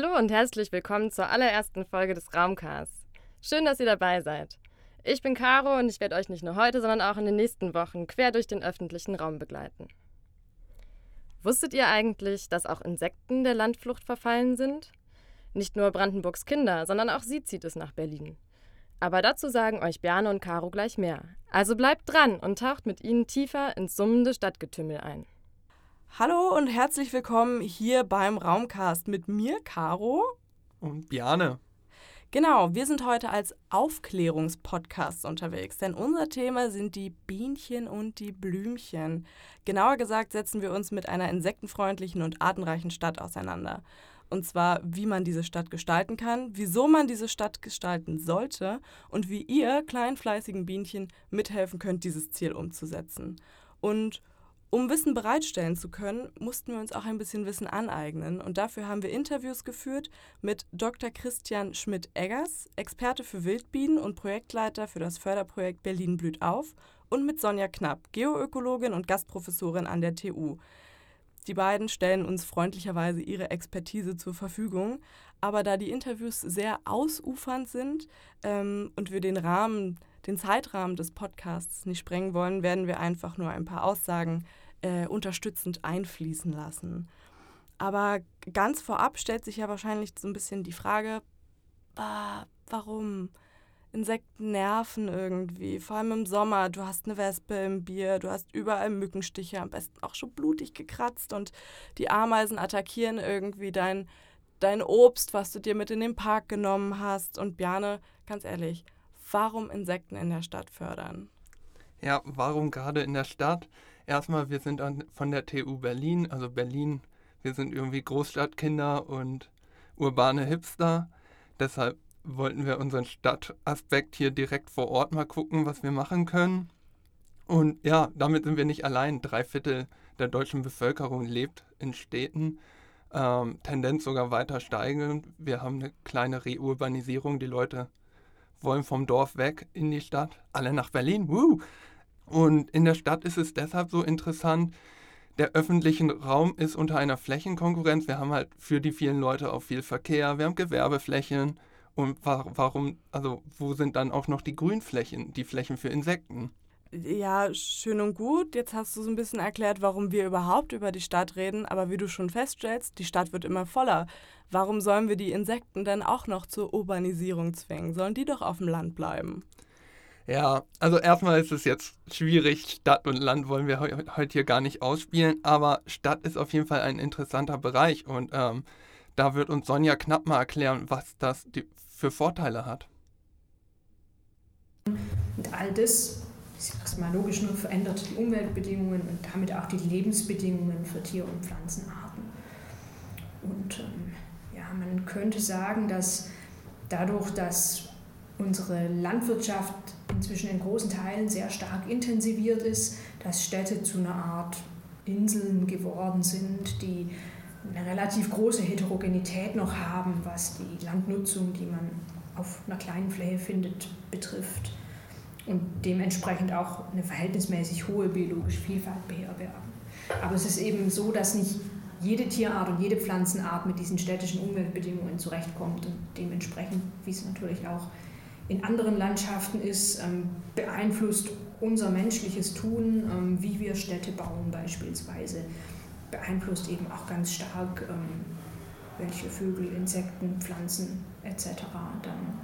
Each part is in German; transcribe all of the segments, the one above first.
Hallo und herzlich willkommen zur allerersten Folge des Raumcasts. Schön, dass ihr dabei seid. Ich bin Caro und ich werde euch nicht nur heute, sondern auch in den nächsten Wochen quer durch den öffentlichen Raum begleiten. Wusstet ihr eigentlich, dass auch Insekten der Landflucht verfallen sind? Nicht nur Brandenburgs Kinder, sondern auch sie zieht es nach Berlin. Aber dazu sagen euch Bjarne und Caro gleich mehr. Also bleibt dran und taucht mit ihnen tiefer ins summende Stadtgetümmel ein. Hallo und herzlich willkommen hier beim Raumcast mit mir, Caro. Und Bjane. Genau, wir sind heute als Aufklärungspodcast unterwegs, denn unser Thema sind die Bienchen und die Blümchen. Genauer gesagt setzen wir uns mit einer insektenfreundlichen und artenreichen Stadt auseinander. Und zwar, wie man diese Stadt gestalten kann, wieso man diese Stadt gestalten sollte und wie ihr kleinfleißigen Bienchen mithelfen könnt, dieses Ziel umzusetzen. Und um Wissen bereitstellen zu können, mussten wir uns auch ein bisschen Wissen aneignen. Und dafür haben wir Interviews geführt mit Dr. Christian Schmidt-Eggers, Experte für Wildbienen und Projektleiter für das Förderprojekt Berlin blüht auf, und mit Sonja Knapp, Geoökologin und Gastprofessorin an der TU. Die beiden stellen uns freundlicherweise ihre Expertise zur Verfügung. Aber da die Interviews sehr ausufernd sind ähm, und wir den Rahmen den Zeitrahmen des Podcasts nicht sprengen wollen, werden wir einfach nur ein paar Aussagen äh, unterstützend einfließen lassen. Aber ganz vorab stellt sich ja wahrscheinlich so ein bisschen die Frage, ah, warum? Insekten nerven irgendwie, vor allem im Sommer. Du hast eine Wespe im Bier, du hast überall Mückenstiche, am besten auch schon blutig gekratzt und die Ameisen attackieren irgendwie dein, dein Obst, was du dir mit in den Park genommen hast. Und Bjane, ganz ehrlich, warum Insekten in der Stadt fördern. Ja, warum gerade in der Stadt? Erstmal, wir sind von der TU Berlin, also Berlin, wir sind irgendwie Großstadtkinder und urbane Hipster. Deshalb wollten wir unseren Stadtaspekt hier direkt vor Ort mal gucken, was wir machen können. Und ja, damit sind wir nicht allein. Drei Viertel der deutschen Bevölkerung lebt in Städten. Ähm, Tendenz sogar weiter steigend. Wir haben eine kleine Reurbanisierung. Die Leute wollen vom Dorf weg in die Stadt, alle nach Berlin. Woo! Und in der Stadt ist es deshalb so interessant, der öffentliche Raum ist unter einer Flächenkonkurrenz. Wir haben halt für die vielen Leute auch viel Verkehr, wir haben Gewerbeflächen. Und warum, also wo sind dann auch noch die Grünflächen, die Flächen für Insekten? Ja, schön und gut. Jetzt hast du so ein bisschen erklärt, warum wir überhaupt über die Stadt reden. Aber wie du schon feststellst, die Stadt wird immer voller. Warum sollen wir die Insekten denn auch noch zur Urbanisierung zwingen? Sollen die doch auf dem Land bleiben? Ja, also erstmal ist es jetzt schwierig. Stadt und Land wollen wir heute hier gar nicht ausspielen. Aber Stadt ist auf jeden Fall ein interessanter Bereich. Und ähm, da wird uns Sonja knapp mal erklären, was das für Vorteile hat. Und all das ist erstmal logisch nur verändert die Umweltbedingungen und damit auch die Lebensbedingungen für Tier- und Pflanzenarten. Und ähm, ja, man könnte sagen, dass dadurch, dass unsere Landwirtschaft inzwischen in großen Teilen sehr stark intensiviert ist, dass Städte zu einer Art Inseln geworden sind, die eine relativ große Heterogenität noch haben, was die Landnutzung, die man auf einer kleinen Fläche findet, betrifft und dementsprechend auch eine verhältnismäßig hohe biologische Vielfalt beherbergen. Aber es ist eben so, dass nicht jede Tierart und jede Pflanzenart mit diesen städtischen Umweltbedingungen zurechtkommt und dementsprechend, wie es natürlich auch in anderen Landschaften ist, ähm, beeinflusst unser menschliches Tun, ähm, wie wir Städte bauen beispielsweise, beeinflusst eben auch ganz stark, ähm, welche Vögel, Insekten, Pflanzen etc. dann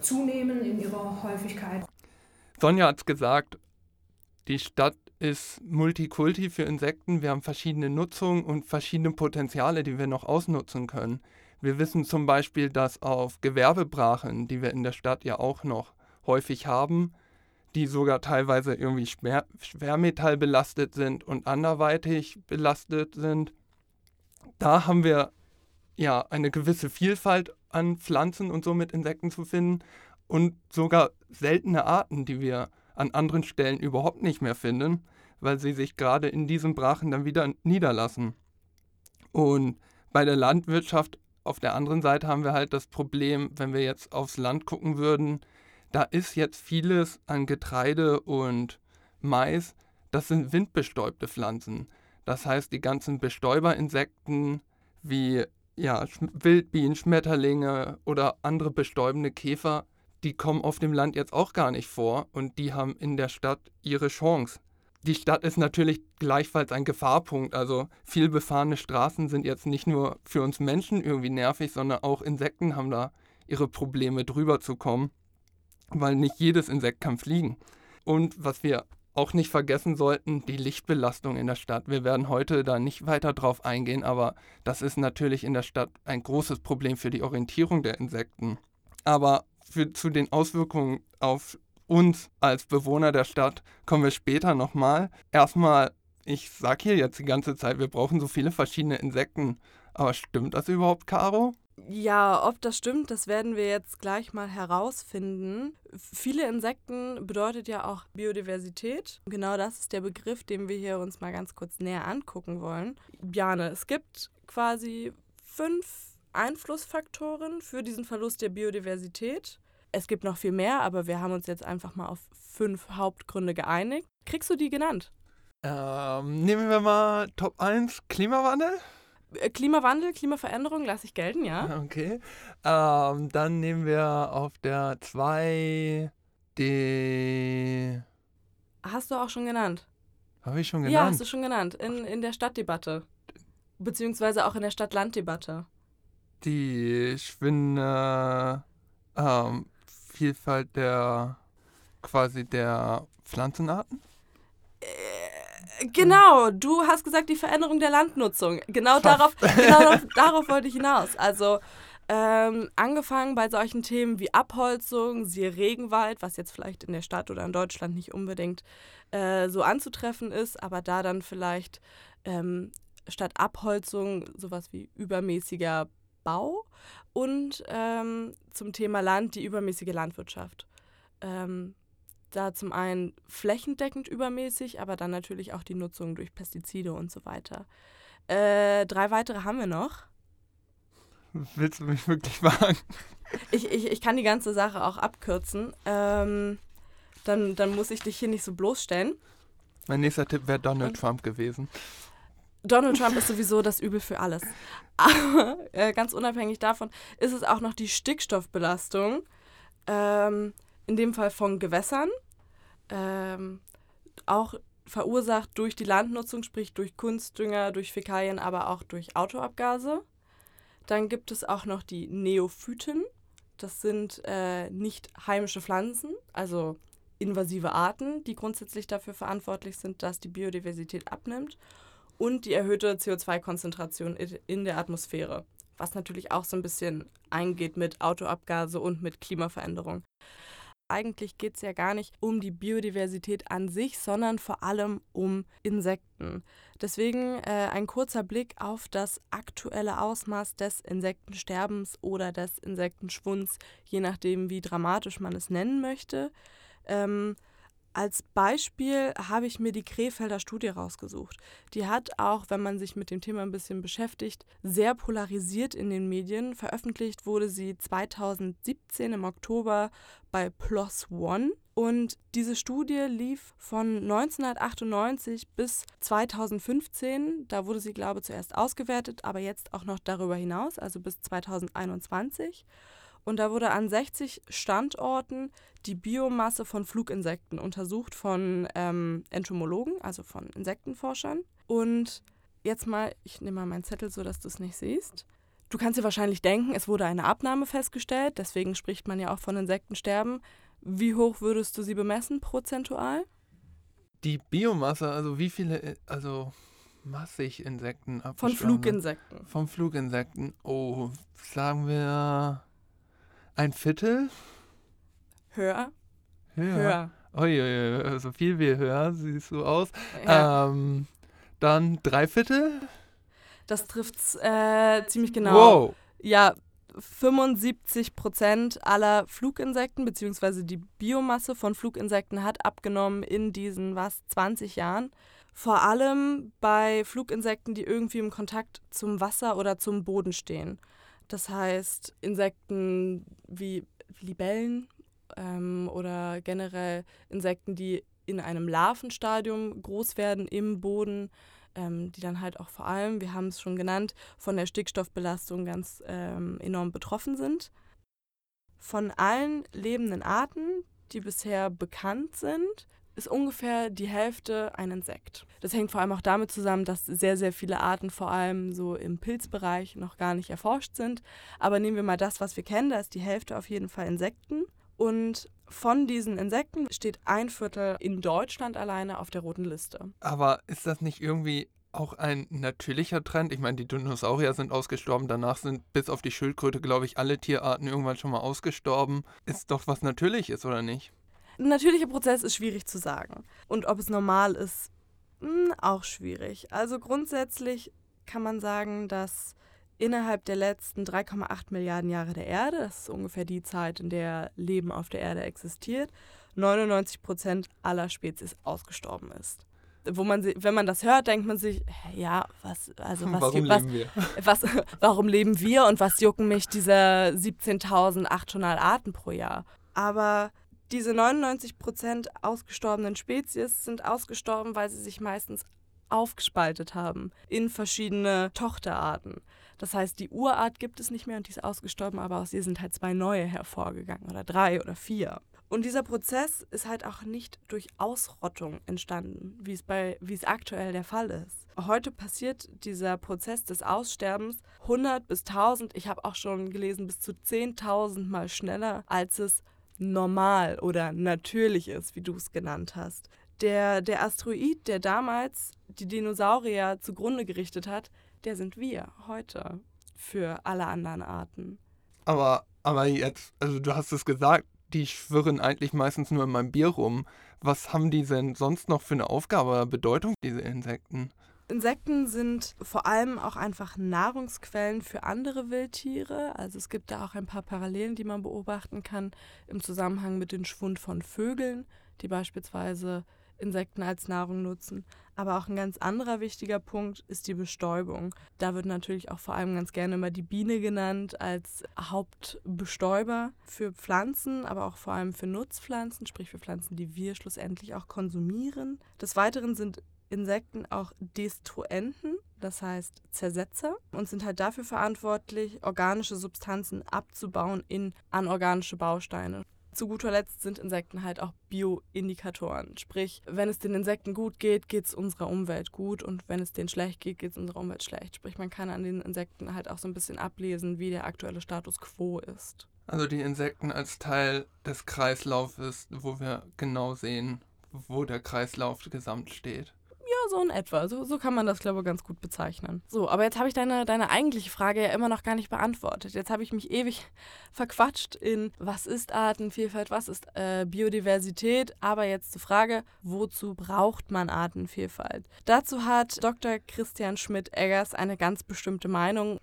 zunehmen in ihrer Häufigkeit. Sonja hat es gesagt, die Stadt ist Multikulti für Insekten. Wir haben verschiedene Nutzungen und verschiedene Potenziale, die wir noch ausnutzen können. Wir wissen zum Beispiel, dass auf Gewerbebrachen, die wir in der Stadt ja auch noch häufig haben, die sogar teilweise irgendwie schwer, schwermetallbelastet sind und anderweitig belastet sind, da haben wir ja eine gewisse Vielfalt an Pflanzen und somit Insekten zu finden und sogar seltene Arten, die wir an anderen Stellen überhaupt nicht mehr finden, weil sie sich gerade in diesen Brachen dann wieder niederlassen. Und bei der Landwirtschaft auf der anderen Seite haben wir halt das Problem, wenn wir jetzt aufs Land gucken würden, da ist jetzt vieles an Getreide und Mais, das sind windbestäubte Pflanzen. Das heißt, die ganzen Bestäuberinsekten wie ja, Wildbienen, Schmetterlinge oder andere bestäubende Käfer, die kommen auf dem Land jetzt auch gar nicht vor und die haben in der Stadt ihre Chance. Die Stadt ist natürlich gleichfalls ein Gefahrpunkt. Also viel befahrene Straßen sind jetzt nicht nur für uns Menschen irgendwie nervig, sondern auch Insekten haben da ihre Probleme drüber zu kommen, weil nicht jedes Insekt kann fliegen. Und was wir auch nicht vergessen sollten, die Lichtbelastung in der Stadt. Wir werden heute da nicht weiter drauf eingehen, aber das ist natürlich in der Stadt ein großes Problem für die Orientierung der Insekten. Aber für, zu den Auswirkungen auf uns als Bewohner der Stadt kommen wir später nochmal. Erstmal, ich sage hier jetzt die ganze Zeit, wir brauchen so viele verschiedene Insekten. Aber stimmt das überhaupt, Caro? Ja, ob das stimmt, das werden wir jetzt gleich mal herausfinden. Viele Insekten bedeutet ja auch Biodiversität. Genau das ist der Begriff, den wir hier uns mal ganz kurz näher angucken wollen. Bjane, es gibt quasi fünf Einflussfaktoren für diesen Verlust der Biodiversität. Es gibt noch viel mehr, aber wir haben uns jetzt einfach mal auf fünf Hauptgründe geeinigt. Kriegst du die genannt? Ähm, nehmen wir mal Top 1 Klimawandel. Äh, Klimawandel, Klimaveränderung lasse ich gelten, ja. Okay. Ähm, dann nehmen wir auf der 2 die. Hast du auch schon genannt? Habe ich schon genannt? Ja, hast du schon genannt. In, in der Stadtdebatte. Beziehungsweise auch in der Stadt-Land-Debatte. Die schwindende ähm, Vielfalt der quasi der Pflanzenarten? Äh, genau, du hast gesagt, die Veränderung der Landnutzung. Genau darauf, genau darauf, darauf wollte ich hinaus. Also ähm, angefangen bei solchen Themen wie Abholzung, siehe Regenwald, was jetzt vielleicht in der Stadt oder in Deutschland nicht unbedingt äh, so anzutreffen ist, aber da dann vielleicht ähm, statt Abholzung sowas wie übermäßiger Bau und ähm, zum Thema Land die übermäßige Landwirtschaft. Ähm, da zum einen flächendeckend übermäßig, aber dann natürlich auch die Nutzung durch Pestizide und so weiter. Äh, drei weitere haben wir noch. Willst du mich wirklich wagen? Ich, ich, ich kann die ganze Sache auch abkürzen. Ähm, dann, dann muss ich dich hier nicht so bloßstellen. Mein nächster Tipp wäre Donald und? Trump gewesen. Donald Trump ist sowieso das Übel für alles. Aber äh, ganz unabhängig davon ist es auch noch die Stickstoffbelastung. Ähm, in dem Fall von Gewässern, ähm, auch verursacht durch die Landnutzung, sprich durch Kunstdünger, durch Fäkalien, aber auch durch Autoabgase. Dann gibt es auch noch die Neophyten. Das sind äh, nicht heimische Pflanzen, also invasive Arten, die grundsätzlich dafür verantwortlich sind, dass die Biodiversität abnimmt. Und die erhöhte CO2-Konzentration in der Atmosphäre, was natürlich auch so ein bisschen eingeht mit Autoabgase und mit Klimaveränderung eigentlich geht es ja gar nicht um die Biodiversität an sich, sondern vor allem um Insekten. Deswegen äh, ein kurzer Blick auf das aktuelle Ausmaß des Insektensterbens oder des Insektenschwunds, je nachdem, wie dramatisch man es nennen möchte. Ähm, als Beispiel habe ich mir die Krefelder Studie rausgesucht. Die hat auch, wenn man sich mit dem Thema ein bisschen beschäftigt, sehr polarisiert in den Medien. Veröffentlicht wurde sie 2017 im Oktober bei PLOS ONE. Und diese Studie lief von 1998 bis 2015. Da wurde sie, glaube ich, zuerst ausgewertet, aber jetzt auch noch darüber hinaus, also bis 2021. Und da wurde an 60 Standorten die Biomasse von Fluginsekten untersucht von ähm, Entomologen, also von Insektenforschern. Und jetzt mal, ich nehme mal meinen Zettel so, dass du es nicht siehst. Du kannst dir wahrscheinlich denken, es wurde eine Abnahme festgestellt, deswegen spricht man ja auch von Insektensterben. Wie hoch würdest du sie bemessen prozentual? Die Biomasse, also wie viele, also massig Insekten Von Fluginsekten. Von Fluginsekten. Oh, sagen wir ein Viertel? Höher. Höher. Höher. Uiuiui, so viel wie höher, siehst du aus. Ja. Ähm, dann drei Viertel? Das trifft äh, ziemlich genau. Wow. Ja, 75 Prozent aller Fluginsekten bzw. die Biomasse von Fluginsekten hat abgenommen in diesen was 20 Jahren. Vor allem bei Fluginsekten, die irgendwie im Kontakt zum Wasser oder zum Boden stehen. Das heißt, Insekten wie Libellen ähm, oder generell Insekten, die in einem Larvenstadium groß werden im Boden, ähm, die dann halt auch vor allem, wir haben es schon genannt, von der Stickstoffbelastung ganz ähm, enorm betroffen sind. Von allen lebenden Arten, die bisher bekannt sind, ist ungefähr die Hälfte ein Insekt. Das hängt vor allem auch damit zusammen, dass sehr, sehr viele Arten vor allem so im Pilzbereich noch gar nicht erforscht sind. Aber nehmen wir mal das, was wir kennen, da ist die Hälfte auf jeden Fall Insekten. Und von diesen Insekten steht ein Viertel in Deutschland alleine auf der roten Liste. Aber ist das nicht irgendwie auch ein natürlicher Trend? Ich meine, die Dinosaurier sind ausgestorben, danach sind bis auf die Schildkröte, glaube ich, alle Tierarten irgendwann schon mal ausgestorben. Ist doch was Natürliches, oder nicht? Ein natürlicher Prozess ist schwierig zu sagen. Und ob es normal ist, mh, hm, auch schwierig. Also grundsätzlich kann man sagen, dass innerhalb der letzten 3,8 Milliarden Jahre der Erde, das ist ungefähr die Zeit, in der Leben auf der Erde existiert, 99 Prozent aller Spezies ausgestorben ist. Wo man, wenn man das hört, denkt man sich, ja, was, also was, warum was, leben wir? Was, warum leben wir und was jucken mich diese 17.800 Arten pro Jahr? Aber diese 99% ausgestorbenen Spezies sind ausgestorben, weil sie sich meistens aufgespaltet haben in verschiedene Tochterarten. Das heißt, die Urart gibt es nicht mehr und die ist ausgestorben, aber aus ihr sind halt zwei neue hervorgegangen oder drei oder vier. Und dieser Prozess ist halt auch nicht durch Ausrottung entstanden, wie es, bei, wie es aktuell der Fall ist. Heute passiert dieser Prozess des Aussterbens 100 bis 1000, ich habe auch schon gelesen, bis zu 10.000 Mal schneller, als es normal oder natürlich ist, wie du es genannt hast. Der, der Asteroid, der damals die Dinosaurier zugrunde gerichtet hat, der sind wir heute für alle anderen Arten. Aber, aber jetzt, also du hast es gesagt, die schwirren eigentlich meistens nur in meinem Bier rum. Was haben die denn sonst noch für eine Aufgabe oder Bedeutung, diese Insekten? Insekten sind vor allem auch einfach Nahrungsquellen für andere Wildtiere. Also es gibt da auch ein paar Parallelen, die man beobachten kann im Zusammenhang mit dem Schwund von Vögeln, die beispielsweise Insekten als Nahrung nutzen. Aber auch ein ganz anderer wichtiger Punkt ist die Bestäubung. Da wird natürlich auch vor allem ganz gerne immer die Biene genannt als Hauptbestäuber für Pflanzen, aber auch vor allem für Nutzpflanzen, sprich für Pflanzen, die wir schlussendlich auch konsumieren. Des Weiteren sind Insekten auch Destruenten, das heißt Zersetzer, und sind halt dafür verantwortlich, organische Substanzen abzubauen in anorganische Bausteine. Zu guter Letzt sind Insekten halt auch Bioindikatoren. Sprich, wenn es den Insekten gut geht, geht es unserer Umwelt gut und wenn es denen schlecht geht, geht es unserer Umwelt schlecht. Sprich, man kann an den Insekten halt auch so ein bisschen ablesen, wie der aktuelle Status quo ist. Also die Insekten als Teil des Kreislaufes, wo wir genau sehen, wo der Kreislauf gesamt steht. So in etwa. So, so kann man das, glaube ich, ganz gut bezeichnen. So, aber jetzt habe ich deine, deine eigentliche Frage ja immer noch gar nicht beantwortet. Jetzt habe ich mich ewig verquatscht in, was ist Artenvielfalt, was ist äh, Biodiversität. Aber jetzt zur Frage, wozu braucht man Artenvielfalt? Dazu hat Dr. Christian Schmidt-Eggers eine ganz bestimmte Meinung.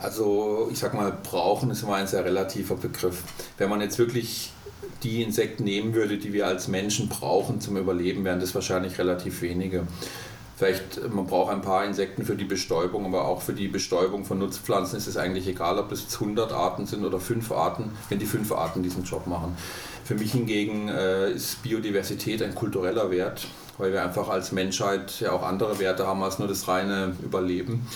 Also ich sag mal, brauchen ist immer ein sehr relativer Begriff. Wenn man jetzt wirklich die Insekten nehmen würde, die wir als Menschen brauchen zum Überleben, wären das wahrscheinlich relativ wenige. Vielleicht, man braucht ein paar Insekten für die Bestäubung, aber auch für die Bestäubung von Nutzpflanzen ist es eigentlich egal, ob es 100 Arten sind oder 5 Arten, wenn die 5 Arten diesen Job machen. Für mich hingegen äh, ist Biodiversität ein kultureller Wert, weil wir einfach als Menschheit ja auch andere Werte haben als nur das reine Überleben.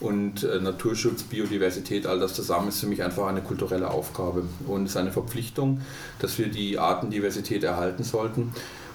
Und äh, Naturschutz, Biodiversität, all das zusammen ist für mich einfach eine kulturelle Aufgabe und es ist eine Verpflichtung, dass wir die Artendiversität erhalten sollten.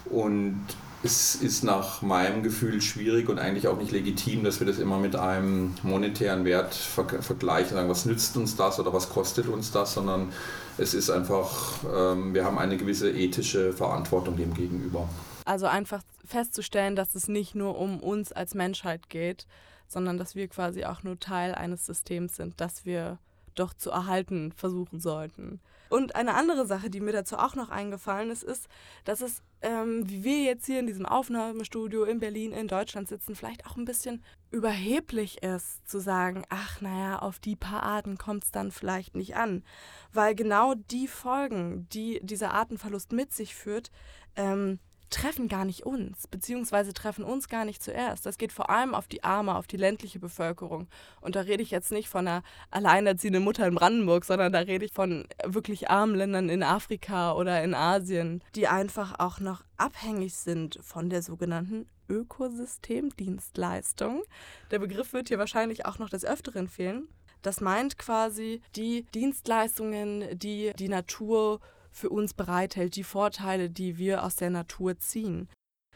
Und es ist nach meinem Gefühl schwierig und eigentlich auch nicht legitim, dass wir das immer mit einem monetären Wert ver vergleichen, sagen, was nützt uns das oder was kostet uns das, sondern es ist einfach, ähm, wir haben eine gewisse ethische Verantwortung dem gegenüber. Also einfach festzustellen, dass es nicht nur um uns als Menschheit geht, sondern dass wir quasi auch nur Teil eines Systems sind, das wir doch zu erhalten versuchen sollten. Und eine andere Sache, die mir dazu auch noch eingefallen ist, ist, dass es, ähm, wie wir jetzt hier in diesem Aufnahmestudio in Berlin, in Deutschland sitzen, vielleicht auch ein bisschen überheblich ist, zu sagen, ach naja, auf die paar Arten kommt es dann vielleicht nicht an. Weil genau die Folgen, die dieser Artenverlust mit sich führt, ähm, treffen gar nicht uns, beziehungsweise treffen uns gar nicht zuerst. Das geht vor allem auf die arme, auf die ländliche Bevölkerung. Und da rede ich jetzt nicht von einer alleinerziehenden Mutter in Brandenburg, sondern da rede ich von wirklich armen Ländern in Afrika oder in Asien, die einfach auch noch abhängig sind von der sogenannten Ökosystemdienstleistung. Der Begriff wird hier wahrscheinlich auch noch des Öfteren fehlen. Das meint quasi die Dienstleistungen, die die Natur für uns bereithält, die Vorteile, die wir aus der Natur ziehen.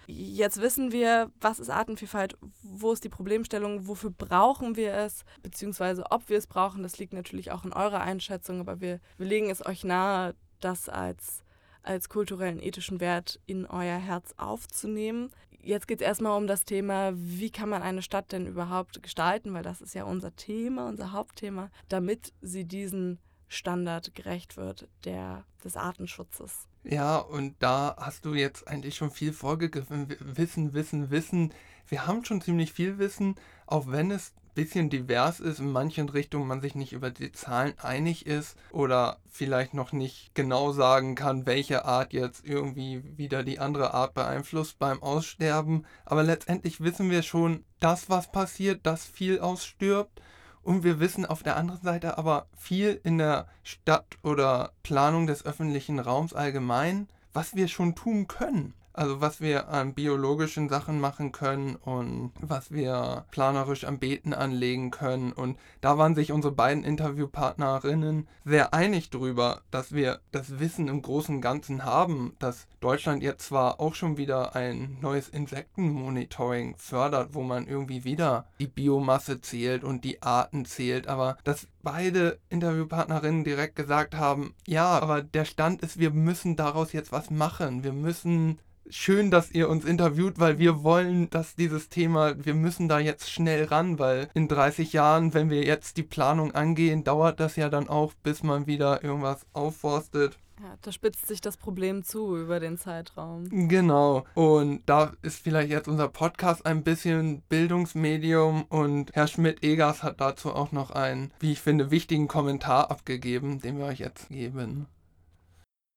Jetzt wissen wir, was ist Artenvielfalt, wo ist die Problemstellung, wofür brauchen wir es, beziehungsweise ob wir es brauchen, das liegt natürlich auch in eurer Einschätzung, aber wir, wir legen es euch nahe, das als, als kulturellen, ethischen Wert in euer Herz aufzunehmen. Jetzt geht es erstmal um das Thema, wie kann man eine Stadt denn überhaupt gestalten, weil das ist ja unser Thema, unser Hauptthema, damit sie diesen Standard gerecht wird, der des Artenschutzes. Ja, und da hast du jetzt eigentlich schon viel vorgegriffen. Wissen, Wissen, Wissen. Wir haben schon ziemlich viel Wissen, auch wenn es ein bisschen divers ist, in manchen Richtungen man sich nicht über die Zahlen einig ist oder vielleicht noch nicht genau sagen kann, welche Art jetzt irgendwie wieder die andere Art beeinflusst beim Aussterben. Aber letztendlich wissen wir schon, dass was passiert, dass viel ausstirbt und wir wissen auf der anderen Seite aber viel in der Stadt oder Planung des öffentlichen Raums allgemein, was wir schon tun können. Also was wir an biologischen Sachen machen können und was wir planerisch am Beeten anlegen können. Und da waren sich unsere beiden Interviewpartnerinnen sehr einig drüber, dass wir das Wissen im Großen und Ganzen haben, dass Deutschland jetzt zwar auch schon wieder ein neues Insektenmonitoring fördert, wo man irgendwie wieder die Biomasse zählt und die Arten zählt, aber dass beide Interviewpartnerinnen direkt gesagt haben, ja, aber der Stand ist, wir müssen daraus jetzt was machen. Wir müssen schön, dass ihr uns interviewt, weil wir wollen, dass dieses Thema, wir müssen da jetzt schnell ran, weil in 30 Jahren, wenn wir jetzt die Planung angehen, dauert das ja dann auch, bis man wieder irgendwas aufforstet. Ja, da spitzt sich das Problem zu über den Zeitraum. Genau. Und da ist vielleicht jetzt unser Podcast ein bisschen Bildungsmedium und Herr Schmidt-Egers hat dazu auch noch einen, wie ich finde, wichtigen Kommentar abgegeben, den wir euch jetzt geben.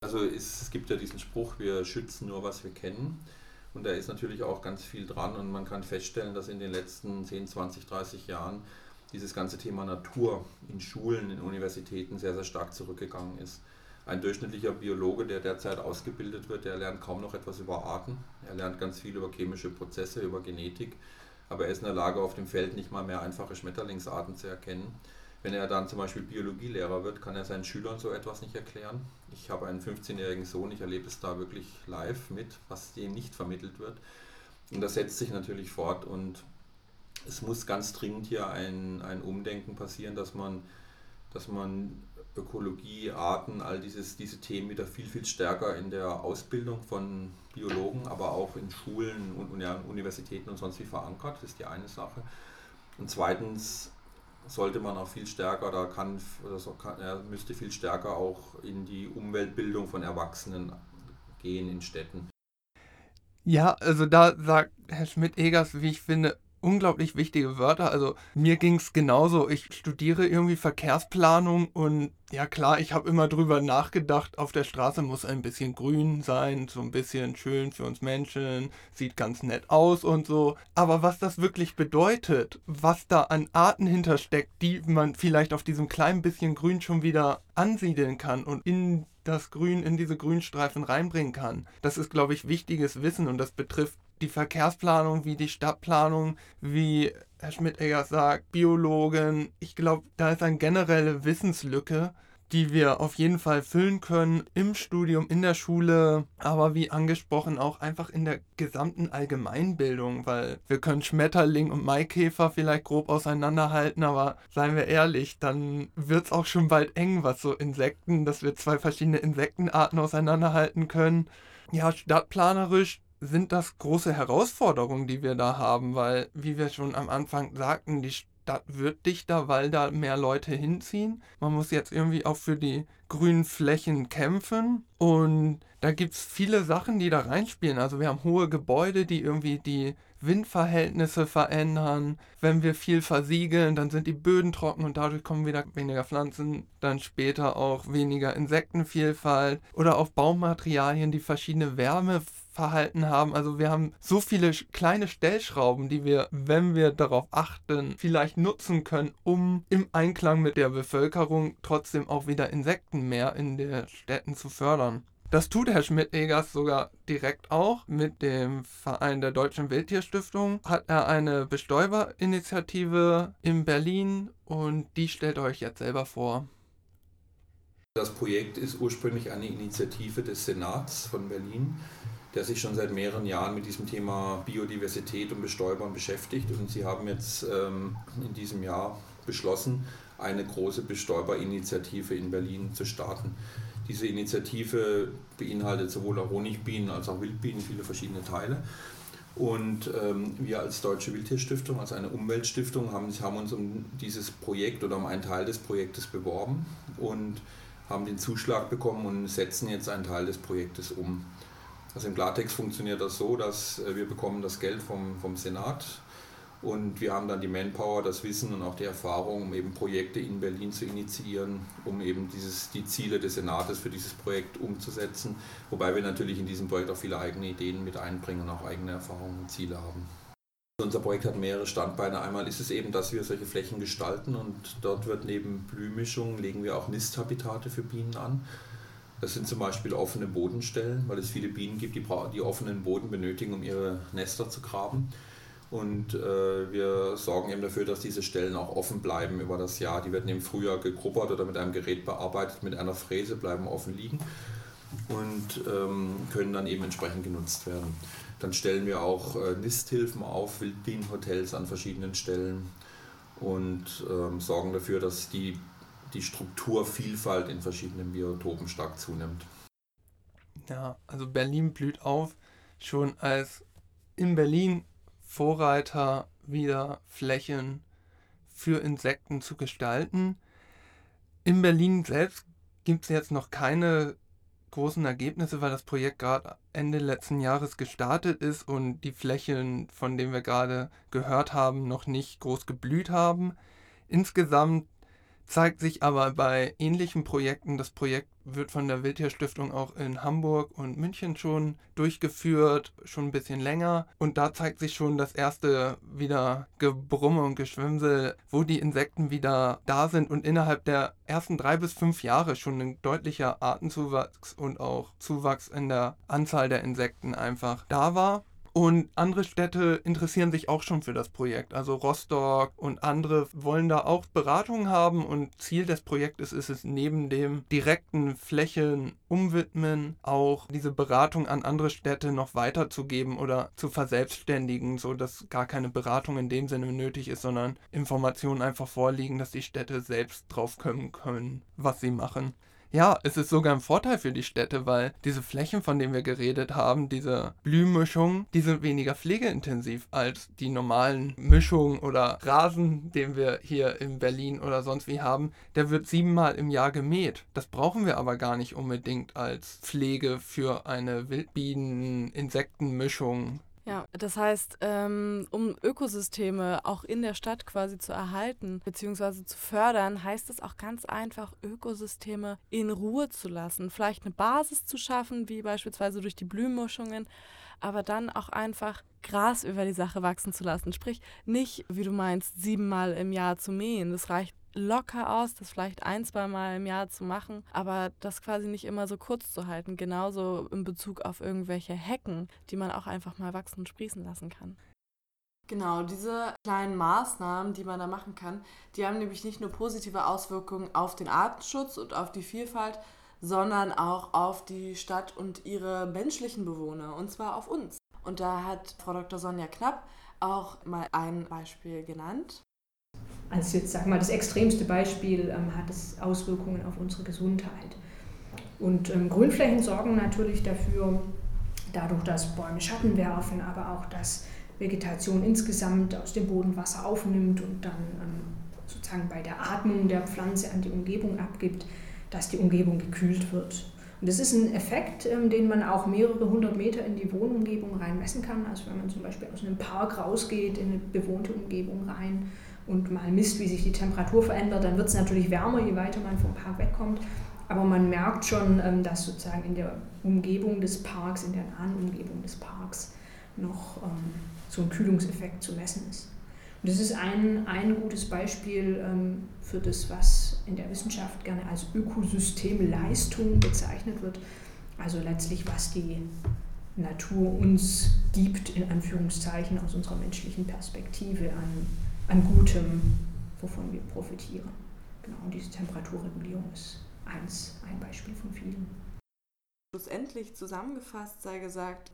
Also es, es gibt ja diesen Spruch, wir schützen nur, was wir kennen. Und da ist natürlich auch ganz viel dran und man kann feststellen, dass in den letzten 10, 20, 30 Jahren dieses ganze Thema Natur in Schulen, in Universitäten sehr, sehr stark zurückgegangen ist. Ein durchschnittlicher Biologe, der derzeit ausgebildet wird, der lernt kaum noch etwas über Arten. Er lernt ganz viel über chemische Prozesse, über Genetik, aber er ist in der Lage, auf dem Feld nicht mal mehr einfache Schmetterlingsarten zu erkennen. Wenn er dann zum Beispiel Biologielehrer wird, kann er seinen Schülern so etwas nicht erklären. Ich habe einen 15-jährigen Sohn, ich erlebe es da wirklich live mit, was dem nicht vermittelt wird. Und das setzt sich natürlich fort und es muss ganz dringend hier ein, ein Umdenken passieren, dass man, dass man Ökologie, Arten, all dieses, diese Themen wieder viel, viel stärker in der Ausbildung von Biologen, aber auch in Schulen und Universitäten und sonst wie verankert. Das ist die eine Sache. Und zweitens sollte man auch viel stärker, oder kann, er müsste viel stärker auch in die Umweltbildung von Erwachsenen gehen in Städten. Ja, also da sagt Herr Schmidt-Egers, wie ich finde, unglaublich wichtige Wörter. Also mir ging es genauso. Ich studiere irgendwie Verkehrsplanung und ja klar, ich habe immer drüber nachgedacht, auf der Straße muss ein bisschen grün sein, so ein bisschen schön für uns Menschen, sieht ganz nett aus und so. Aber was das wirklich bedeutet, was da an Arten hintersteckt, die man vielleicht auf diesem kleinen bisschen Grün schon wieder ansiedeln kann und in das Grün, in diese Grünstreifen reinbringen kann, das ist, glaube ich, wichtiges Wissen und das betrifft die Verkehrsplanung, wie die Stadtplanung, wie Herr Schmidt-Eggers sagt, Biologen. Ich glaube, da ist eine generelle Wissenslücke, die wir auf jeden Fall füllen können im Studium, in der Schule, aber wie angesprochen auch einfach in der gesamten Allgemeinbildung, weil wir können Schmetterling und Maikäfer vielleicht grob auseinanderhalten, aber seien wir ehrlich, dann wird es auch schon bald eng, was so Insekten, dass wir zwei verschiedene Insektenarten auseinanderhalten können. Ja, stadtplanerisch sind das große Herausforderungen, die wir da haben, weil, wie wir schon am Anfang sagten, die Stadt wird dichter, weil da mehr Leute hinziehen. Man muss jetzt irgendwie auch für die grünen Flächen kämpfen und da gibt es viele Sachen, die da reinspielen. Also wir haben hohe Gebäude, die irgendwie die Windverhältnisse verändern. Wenn wir viel versiegeln, dann sind die Böden trocken und dadurch kommen wieder weniger Pflanzen, dann später auch weniger Insektenvielfalt oder auch Baumaterialien, die verschiedene Wärmeverhalten haben. Also wir haben so viele kleine Stellschrauben, die wir, wenn wir darauf achten, vielleicht nutzen können, um im Einklang mit der Bevölkerung trotzdem auch wieder Insekten mehr in den Städten zu fördern. Das tut Herr Schmidt-Egers sogar direkt auch. Mit dem Verein der Deutschen Wildtierstiftung hat er eine Bestäuberinitiative in Berlin und die stellt euch jetzt selber vor. Das Projekt ist ursprünglich eine Initiative des Senats von Berlin, der sich schon seit mehreren Jahren mit diesem Thema Biodiversität und Bestäubern beschäftigt. Und sie haben jetzt ähm, in diesem Jahr beschlossen, eine große Bestäuberinitiative in Berlin zu starten. Diese Initiative beinhaltet sowohl Honigbienen als auch Wildbienen, viele verschiedene Teile. Und ähm, wir als Deutsche Wildtierstiftung, als eine Umweltstiftung, haben, haben uns um dieses Projekt oder um einen Teil des Projektes beworben und haben den Zuschlag bekommen und setzen jetzt einen Teil des Projektes um. Also im Klartext funktioniert das so, dass äh, wir bekommen das Geld vom, vom Senat und wir haben dann die Manpower, das Wissen und auch die Erfahrung, um eben Projekte in Berlin zu initiieren, um eben dieses, die Ziele des Senates für dieses Projekt umzusetzen. Wobei wir natürlich in diesem Projekt auch viele eigene Ideen mit einbringen und auch eigene Erfahrungen und Ziele haben. Unser Projekt hat mehrere Standbeine. Einmal ist es eben, dass wir solche Flächen gestalten und dort wird neben Blühmischungen legen wir auch Nisthabitate für Bienen an. Das sind zum Beispiel offene Bodenstellen, weil es viele Bienen gibt, die, die offenen Boden benötigen, um ihre Nester zu graben. Und äh, wir sorgen eben dafür, dass diese Stellen auch offen bleiben über das Jahr. Die werden im Frühjahr gegrubbert oder mit einem Gerät bearbeitet, mit einer Fräse bleiben offen liegen und ähm, können dann eben entsprechend genutzt werden. Dann stellen wir auch äh, Nisthilfen auf, Wildbienenhotels an verschiedenen Stellen und ähm, sorgen dafür, dass die, die Strukturvielfalt in verschiedenen Biotopen stark zunimmt. Ja, also Berlin blüht auf, schon als in Berlin Vorreiter wieder Flächen für Insekten zu gestalten. In Berlin selbst gibt es jetzt noch keine großen Ergebnisse, weil das Projekt gerade Ende letzten Jahres gestartet ist und die Flächen, von denen wir gerade gehört haben, noch nicht groß geblüht haben. Insgesamt zeigt sich aber bei ähnlichen Projekten, das Projekt wird von der Wildtierstiftung auch in Hamburg und München schon durchgeführt, schon ein bisschen länger. Und da zeigt sich schon das erste wieder Gebrumme und Geschwimsel, wo die Insekten wieder da sind und innerhalb der ersten drei bis fünf Jahre schon ein deutlicher Artenzuwachs und auch Zuwachs in der Anzahl der Insekten einfach da war. Und andere Städte interessieren sich auch schon für das Projekt. Also Rostock und andere wollen da auch Beratungen haben und Ziel des Projektes ist es, neben dem direkten Flächen umwidmen, auch diese Beratung an andere Städte noch weiterzugeben oder zu verselbstständigen, sodass gar keine Beratung in dem Sinne nötig ist, sondern Informationen einfach vorliegen, dass die Städte selbst drauf kommen können, was sie machen. Ja, es ist sogar ein Vorteil für die Städte, weil diese Flächen, von denen wir geredet haben, diese Blühmischungen, die sind weniger pflegeintensiv als die normalen Mischungen oder Rasen, den wir hier in Berlin oder sonst wie haben. Der wird siebenmal im Jahr gemäht. Das brauchen wir aber gar nicht unbedingt als Pflege für eine Wildbienen-Insektenmischung. Ja, das heißt, ähm, um Ökosysteme auch in der Stadt quasi zu erhalten bzw. zu fördern, heißt es auch ganz einfach, Ökosysteme in Ruhe zu lassen. Vielleicht eine Basis zu schaffen, wie beispielsweise durch die Blühmischungen, aber dann auch einfach Gras über die Sache wachsen zu lassen. Sprich, nicht, wie du meinst, siebenmal im Jahr zu mähen. Das reicht locker aus, das vielleicht ein, zwei Mal im Jahr zu machen, aber das quasi nicht immer so kurz zu halten. Genauso in Bezug auf irgendwelche Hecken, die man auch einfach mal wachsen und sprießen lassen kann. Genau, diese kleinen Maßnahmen, die man da machen kann, die haben nämlich nicht nur positive Auswirkungen auf den Artenschutz und auf die Vielfalt, sondern auch auf die Stadt und ihre menschlichen Bewohner, und zwar auf uns. Und da hat Frau Dr. Sonja Knapp auch mal ein Beispiel genannt als jetzt, sag mal, das extremste Beispiel ähm, hat es Auswirkungen auf unsere Gesundheit. Und ähm, Grünflächen sorgen natürlich dafür, dadurch, dass Bäume Schatten werfen, aber auch, dass Vegetation insgesamt aus dem Boden Wasser aufnimmt und dann ähm, sozusagen bei der Atmung der Pflanze an die Umgebung abgibt, dass die Umgebung gekühlt wird. Und das ist ein Effekt, ähm, den man auch mehrere hundert Meter in die Wohnumgebung reinmessen kann. Also wenn man zum Beispiel aus einem Park rausgeht in eine bewohnte Umgebung rein und mal misst, wie sich die Temperatur verändert, dann wird es natürlich wärmer, je weiter man vom Park wegkommt. Aber man merkt schon, ähm, dass sozusagen in der Umgebung des Parks, in der nahen Umgebung des Parks noch ähm, so ein Kühlungseffekt zu messen ist. Und das ist ein, ein gutes Beispiel ähm, für das, was in der Wissenschaft gerne als Ökosystemleistung bezeichnet wird. Also letztlich, was die Natur uns gibt, in Anführungszeichen, aus unserer menschlichen Perspektive an, an Gutem, wovon wir profitieren. Genau, und diese Temperaturregulierung ist eins, ein Beispiel von vielen. Schlussendlich zusammengefasst sei gesagt,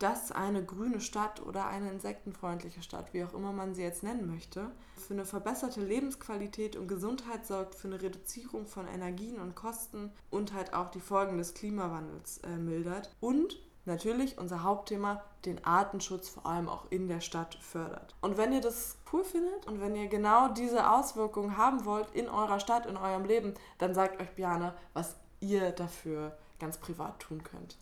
dass eine grüne Stadt oder eine insektenfreundliche Stadt, wie auch immer man sie jetzt nennen möchte, für eine verbesserte Lebensqualität und Gesundheit sorgt, für eine Reduzierung von Energien und Kosten und halt auch die Folgen des Klimawandels äh, mildert und natürlich unser Hauptthema, den Artenschutz vor allem auch in der Stadt fördert. Und wenn ihr das cool findet und wenn ihr genau diese Auswirkungen haben wollt in eurer Stadt, in eurem Leben, dann sagt euch Biane, was ihr dafür ganz privat tun könnt.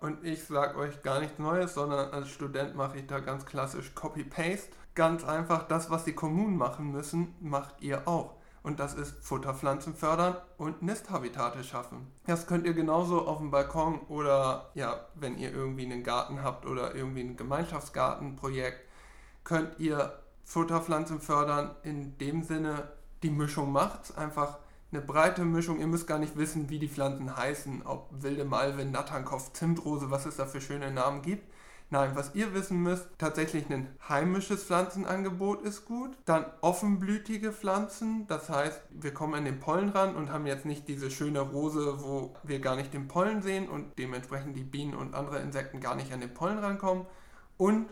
Und ich sage euch gar nichts Neues, sondern als Student mache ich da ganz klassisch Copy-Paste. Ganz einfach, das, was die Kommunen machen müssen, macht ihr auch und das ist Futterpflanzen fördern und Nisthabitate schaffen. Das könnt ihr genauso auf dem Balkon oder ja, wenn ihr irgendwie einen Garten habt oder irgendwie ein Gemeinschaftsgartenprojekt, könnt ihr Futterpflanzen fördern in dem Sinne, die Mischung macht einfach eine breite Mischung. Ihr müsst gar nicht wissen, wie die Pflanzen heißen, ob wilde Malve, Natternkopf, Zimtrose, was es da für schöne Namen gibt. Nein, was ihr wissen müsst, tatsächlich ein heimisches Pflanzenangebot ist gut. Dann offenblütige Pflanzen, das heißt, wir kommen an den Pollen ran und haben jetzt nicht diese schöne Rose, wo wir gar nicht den Pollen sehen und dementsprechend die Bienen und andere Insekten gar nicht an den Pollen rankommen. Und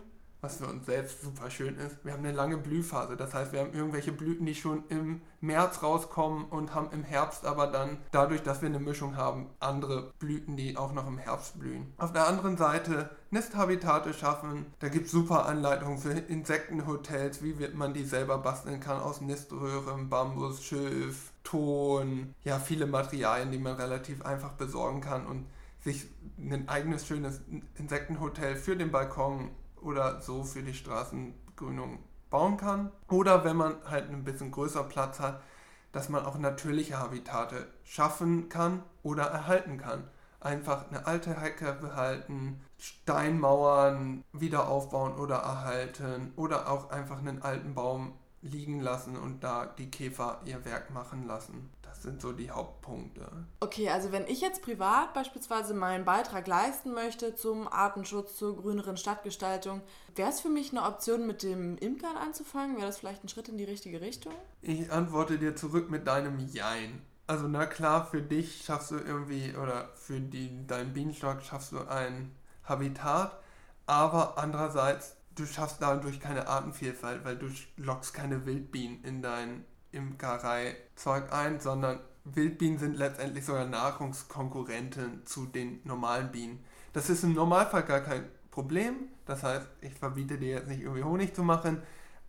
was für uns selbst super schön ist, wir haben eine lange Blühphase. Das heißt, wir haben irgendwelche Blüten, die schon im März rauskommen und haben im Herbst aber dann, dadurch, dass wir eine Mischung haben, andere Blüten, die auch noch im Herbst blühen. Auf der anderen Seite Nisthabitate schaffen. Da gibt es super Anleitungen für Insektenhotels, wie man die selber basteln kann aus Niströhren, Bambus, Schilf, Ton. Ja, viele Materialien, die man relativ einfach besorgen kann und sich ein eigenes schönes Insektenhotel für den Balkon oder so für die Straßengrünung bauen kann. Oder wenn man halt ein bisschen größer Platz hat, dass man auch natürliche Habitate schaffen kann oder erhalten kann. Einfach eine alte Hecke behalten, Steinmauern wieder aufbauen oder erhalten oder auch einfach einen alten Baum liegen lassen und da die Käfer ihr Werk machen lassen sind so die Hauptpunkte. Okay, also wenn ich jetzt privat beispielsweise meinen Beitrag leisten möchte zum Artenschutz, zur grüneren Stadtgestaltung, wäre es für mich eine Option, mit dem Imkern anzufangen? Wäre das vielleicht ein Schritt in die richtige Richtung? Ich antworte dir zurück mit deinem Jein. Also na klar, für dich schaffst du irgendwie, oder für die, deinen Bienenstock schaffst du ein Habitat, aber andererseits, du schaffst dadurch keine Artenvielfalt, weil du lockst keine Wildbienen in dein Imkerei-Zeug ein, sondern Wildbienen sind letztendlich sogar Nahrungskonkurrenten zu den normalen Bienen. Das ist im Normalfall gar kein Problem. Das heißt, ich verbiete dir jetzt nicht irgendwie Honig zu machen,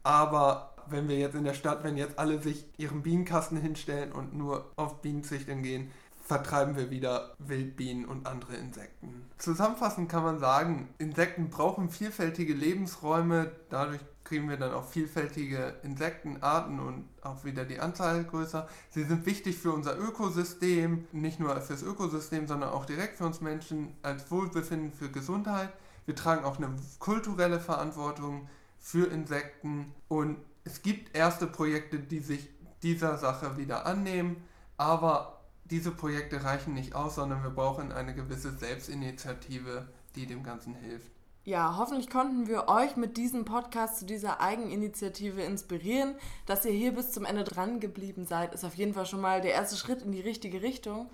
aber wenn wir jetzt in der Stadt, wenn jetzt alle sich ihren Bienenkasten hinstellen und nur auf Bienenzüchtung gehen, vertreiben wir wieder Wildbienen und andere Insekten. Zusammenfassend kann man sagen, Insekten brauchen vielfältige Lebensräume, dadurch kriegen wir dann auch vielfältige Insektenarten und auch wieder die Anzahl größer. Sie sind wichtig für unser Ökosystem, nicht nur fürs Ökosystem, sondern auch direkt für uns Menschen als Wohlbefinden, für Gesundheit. Wir tragen auch eine kulturelle Verantwortung für Insekten und es gibt erste Projekte, die sich dieser Sache wieder annehmen, aber diese Projekte reichen nicht aus, sondern wir brauchen eine gewisse Selbstinitiative, die dem Ganzen hilft. Ja, hoffentlich konnten wir euch mit diesem Podcast zu dieser Eigeninitiative inspirieren. Dass ihr hier bis zum Ende dran geblieben seid, ist auf jeden Fall schon mal der erste Schritt in die richtige Richtung.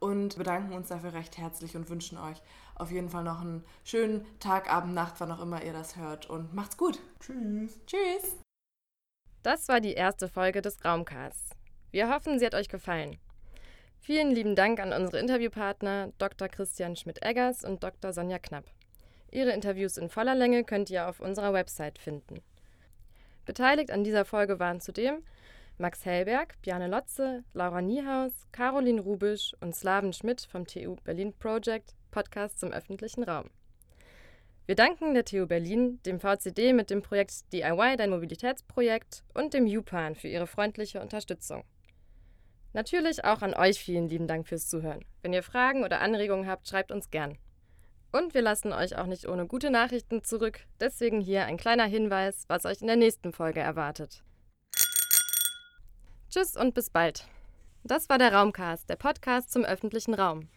Und bedanken uns dafür recht herzlich und wünschen euch auf jeden Fall noch einen schönen Tag, Abend, Nacht, wann auch immer ihr das hört. Und macht's gut. Tschüss. Tschüss. Das war die erste Folge des Raumcasts. Wir hoffen, sie hat euch gefallen. Vielen lieben Dank an unsere Interviewpartner Dr. Christian Schmidt-Eggers und Dr. Sonja Knapp. Ihre Interviews in voller Länge könnt ihr auf unserer Website finden. Beteiligt an dieser Folge waren zudem Max Hellberg, Bjane Lotze, Laura Niehaus, Caroline Rubisch und Slaven Schmidt vom TU Berlin Project, Podcast zum öffentlichen Raum. Wir danken der TU Berlin, dem VCD mit dem Projekt DIY, dein Mobilitätsprojekt und dem UPAN für ihre freundliche Unterstützung. Natürlich auch an euch vielen lieben Dank fürs Zuhören. Wenn ihr Fragen oder Anregungen habt, schreibt uns gern. Und wir lassen euch auch nicht ohne gute Nachrichten zurück. Deswegen hier ein kleiner Hinweis, was euch in der nächsten Folge erwartet. Tschüss und bis bald. Das war der Raumcast, der Podcast zum öffentlichen Raum.